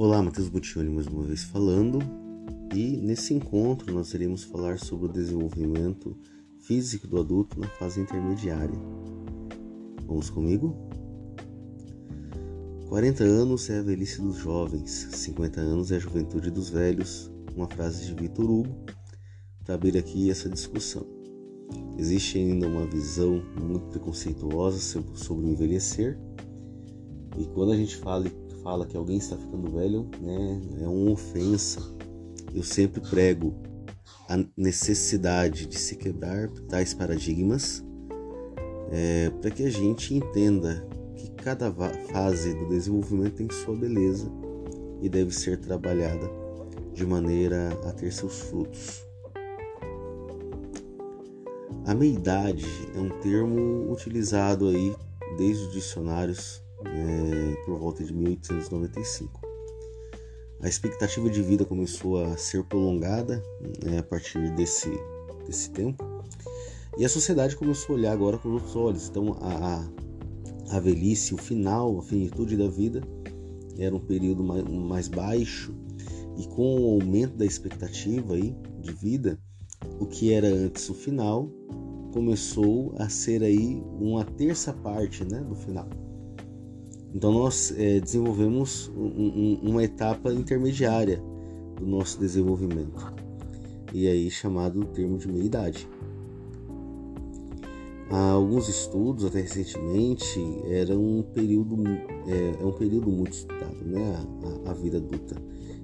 Olá, Matheus Butioni mais uma vez falando, e nesse encontro nós iremos falar sobre o desenvolvimento físico do adulto na fase intermediária. Vamos comigo? 40 anos é a velhice dos jovens, 50 anos é a juventude dos velhos, uma frase de Vitor Hugo, para abrir aqui essa discussão. Existe ainda uma visão muito preconceituosa sobre o envelhecer, e quando a gente fala, fala que alguém está ficando velho, né, é uma ofensa. Eu sempre prego a necessidade de se quebrar tais paradigmas é, para que a gente entenda que cada fase do desenvolvimento tem sua beleza e deve ser trabalhada de maneira a ter seus frutos. A meia-idade é um termo utilizado aí desde os dicionários é, por volta de 1895. A expectativa de vida começou a ser prolongada né, a partir desse, desse tempo e a sociedade começou a olhar agora com outros olhos. Então, a, a velhice, o final, a finitude da vida era um período mais, mais baixo e com o aumento da expectativa aí de vida, o que era antes o final começou a ser aí uma terça parte né, do final. Então nós é, desenvolvemos um, um, uma etapa intermediária do nosso desenvolvimento e aí chamado termo de meia idade. Alguns estudos até recentemente era um período é, é um período muito estudado, né, a, a, vida adulta.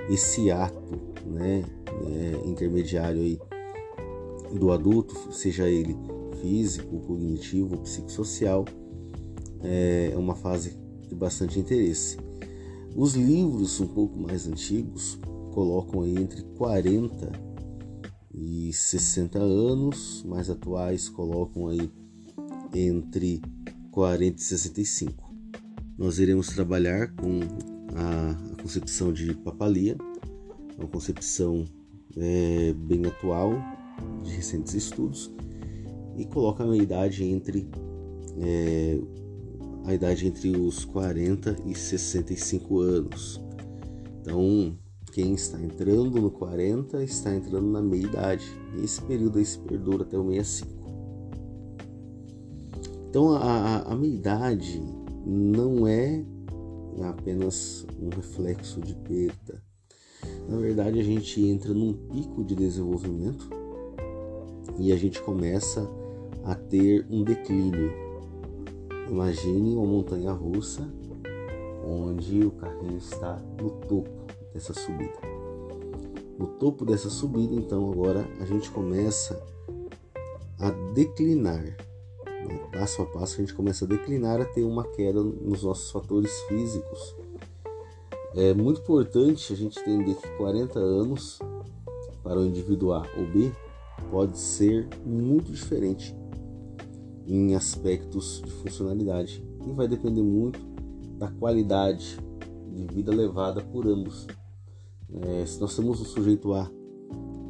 Esse ato, né, é, intermediário aí do adulto, seja ele físico, cognitivo, psicossocial, é uma fase bastante interesse. Os livros um pouco mais antigos colocam aí entre 40 e 60 anos, mais atuais colocam aí entre 40 e 65. Nós iremos trabalhar com a, a concepção de papalia, uma concepção é, bem atual, de recentes estudos, e coloca a meia idade entre é, a idade entre os 40 e 65 anos. Então, quem está entrando no 40 está entrando na meia idade. E esse período aí se perdura até o 65. Então, a, a, a meia idade não é apenas um reflexo de perda. Na verdade, a gente entra num pico de desenvolvimento e a gente começa a ter um declínio Imagine uma montanha russa onde o carrinho está no topo dessa subida. No topo dessa subida, então, agora a gente começa a declinar. Né? Passo a passo, a gente começa a declinar, a ter uma queda nos nossos fatores físicos. É muito importante a gente entender que 40 anos para o indivíduo A ou B pode ser muito diferente em aspectos de funcionalidade e vai depender muito da qualidade de vida levada por ambos. É, se nós temos um sujeito A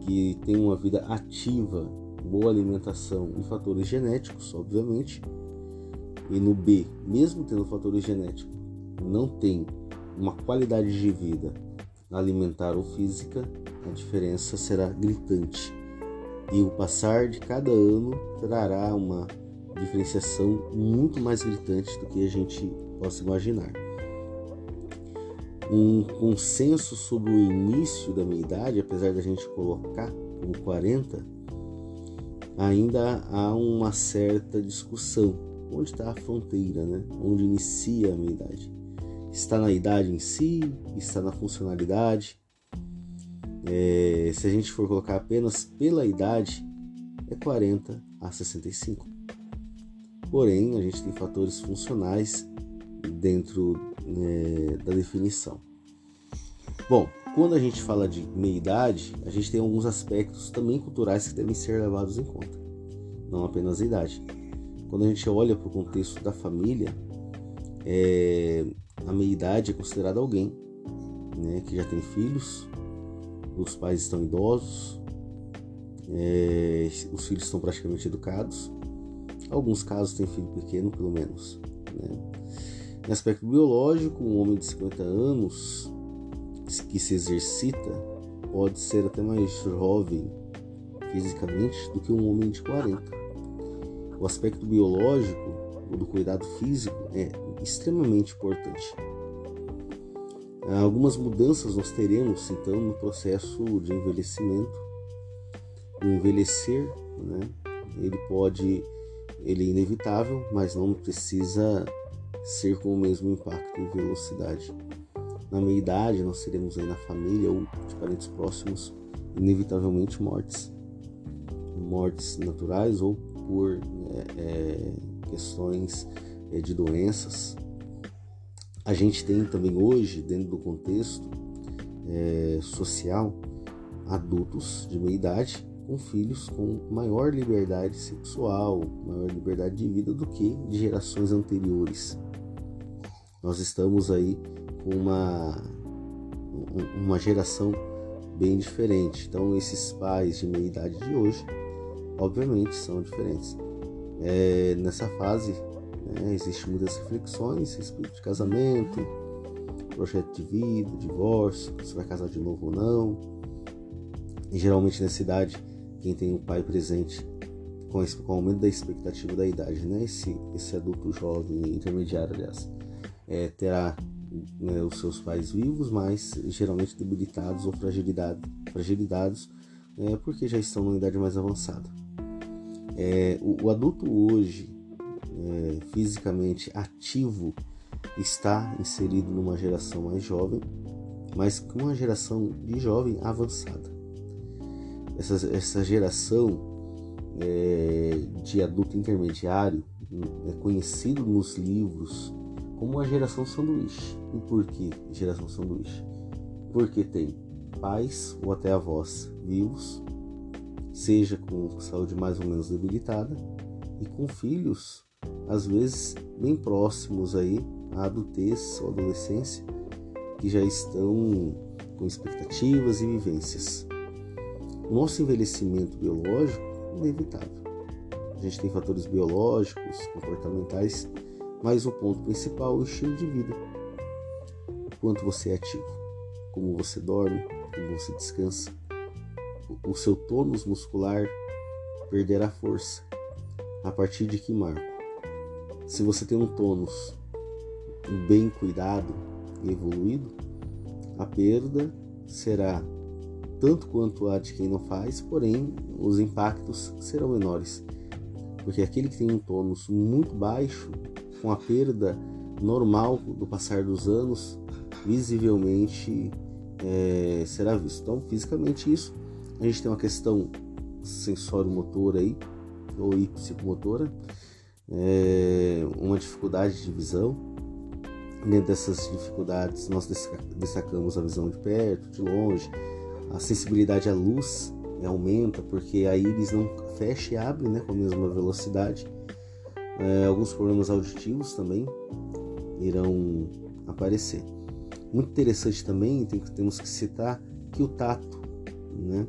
que tem uma vida ativa, boa alimentação e fatores genéticos, obviamente, e no B, mesmo tendo fatores genéticos, não tem uma qualidade de vida alimentar ou física, a diferença será gritante. E o passar de cada ano trará uma diferenciação muito mais gritante do que a gente possa imaginar. Um consenso sobre o início da meia idade, apesar da gente colocar como 40, ainda há uma certa discussão. Onde está a fronteira, né? Onde inicia a meia idade? Está na idade em si? Está na funcionalidade? É, se a gente for colocar apenas pela idade, é 40 a 65. Porém, a gente tem fatores funcionais dentro né, da definição. Bom, quando a gente fala de meia-idade, a gente tem alguns aspectos também culturais que devem ser levados em conta, não apenas a idade. Quando a gente olha para o contexto da família, é, a meia-idade é considerada alguém né, que já tem filhos, os pais estão idosos, é, os filhos estão praticamente educados Alguns casos têm filho pequeno, pelo menos. Né? Em aspecto biológico, um homem de 50 anos que se exercita pode ser até mais jovem fisicamente do que um homem de 40. O aspecto biológico do cuidado físico é extremamente importante. Algumas mudanças nós teremos então no processo de envelhecimento. O envelhecer, né, ele pode, ele é inevitável, mas não precisa ser com o mesmo impacto e velocidade. Na meia idade, nós teremos aí na família ou de parentes próximos, inevitavelmente mortes. Mortes naturais ou por é, é, questões é, de doenças. A gente tem também hoje, dentro do contexto é, social, adultos de meia idade com filhos com maior liberdade sexual, maior liberdade de vida do que de gerações anteriores. Nós estamos aí com uma, uma geração bem diferente. Então, esses pais de meia idade de hoje, obviamente, são diferentes. É, nessa fase, né, existem muitas reflexões a respeito de casamento, projeto de vida, divórcio, se vai casar de novo ou não. E geralmente nessa idade, quem tem o pai presente com, com o aumento da expectativa da idade, né? Esse, esse adulto jovem, intermediário, aliás, é, terá né, os seus pais vivos, mas geralmente debilitados ou fragilidade, fragilizados, é, porque já estão numa idade mais avançada. É, o, o, adulto hoje, é, fisicamente ativo, está inserido numa geração mais jovem, mas com uma geração de jovem avançada. Essa, essa geração é, de adulto intermediário é conhecido nos livros como a geração sanduíche. E por que geração sanduíche? Porque tem pais ou até avós vivos, seja com saúde mais ou menos debilitada, e com filhos, às vezes bem próximos aí à adultez ou adolescência, que já estão com expectativas e vivências. Nosso envelhecimento biológico é inevitável. A gente tem fatores biológicos, comportamentais mas o ponto principal é o estilo de vida. O quanto você é ativo, como você dorme, como você descansa. O seu tônus muscular perderá força. A partir de que marco? Se você tem um tônus bem cuidado e evoluído, a perda será tanto quanto a de quem não faz, porém os impactos serão menores. Porque aquele que tem um tônus muito baixo com a perda normal do passar dos anos, visivelmente é, será visto. Então, fisicamente, isso a gente tem uma questão sensório-motora aí, ou psicomotora, é, uma dificuldade de visão. Dentro dessas dificuldades, nós destacamos a visão de perto, de longe, a sensibilidade à luz aumenta porque a íris não fecha e abre né, com a mesma velocidade. É, alguns problemas auditivos também irão aparecer. Muito interessante também, tem, temos que citar que o tato né,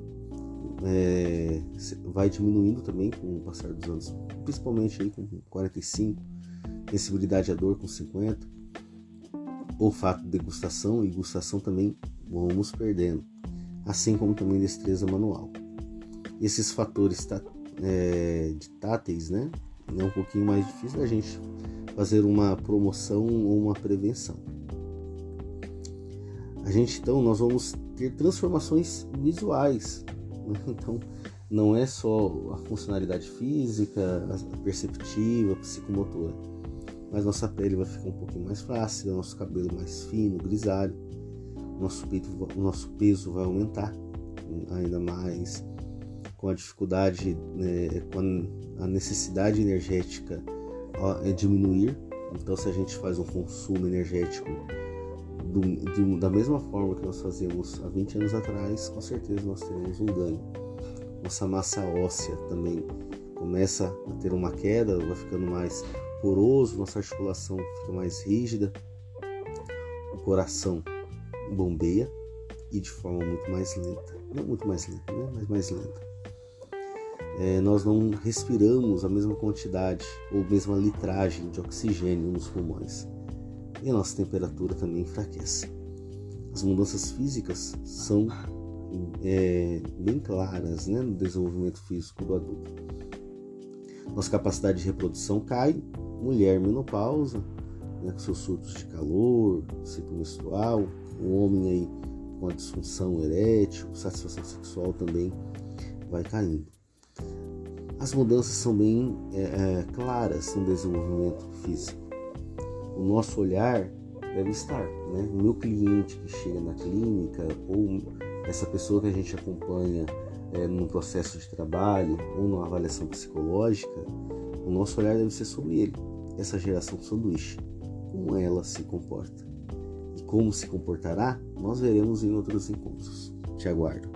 é, vai diminuindo também com o passar dos anos, principalmente aí com 45, sensibilidade à dor com 50, olfato, degustação e gustação também vamos perdendo, assim como também destreza manual. Esses fatores tá, é, né, é um pouquinho mais difícil a gente fazer uma promoção ou uma prevenção. A gente então nós vamos ter transformações visuais, né? então não é só a funcionalidade física, a perceptiva, a psicomotora, mas nossa pele vai ficar um pouquinho mais flácida, nosso cabelo mais fino, grisalho, nosso peito, nosso peso vai aumentar ainda mais, com a dificuldade, né, com a necessidade energética é diminuir. Então, se a gente faz um consumo energético do, do, da mesma forma que nós fazíamos há 20 anos atrás, com certeza nós teremos um ganho. Nossa massa óssea também começa a ter uma queda, vai ficando mais poroso, nossa articulação fica mais rígida, o coração bombeia e de forma muito mais lenta. Não muito mais lenta, né? mas mais lenta é, nós não respiramos a mesma quantidade ou mesma litragem de oxigênio nos pulmões e a nossa temperatura também enfraquece. As mudanças físicas são é, bem claras né, no desenvolvimento físico do adulto. Nossa capacidade de reprodução cai, mulher menopausa, né, com seus surtos de calor, ciclo menstrual, o homem aí com a disfunção erétil, satisfação sexual também vai caindo. As mudanças são bem é, é, claras no desenvolvimento físico. O nosso olhar deve estar, né? O meu cliente que chega na clínica ou essa pessoa que a gente acompanha é, processo de trabalho ou numa avaliação psicológica, o nosso olhar deve ser sobre ele. Essa geração sanduíche, como ela se comporta como se comportará, nós veremos em outros encontros. Te aguardo.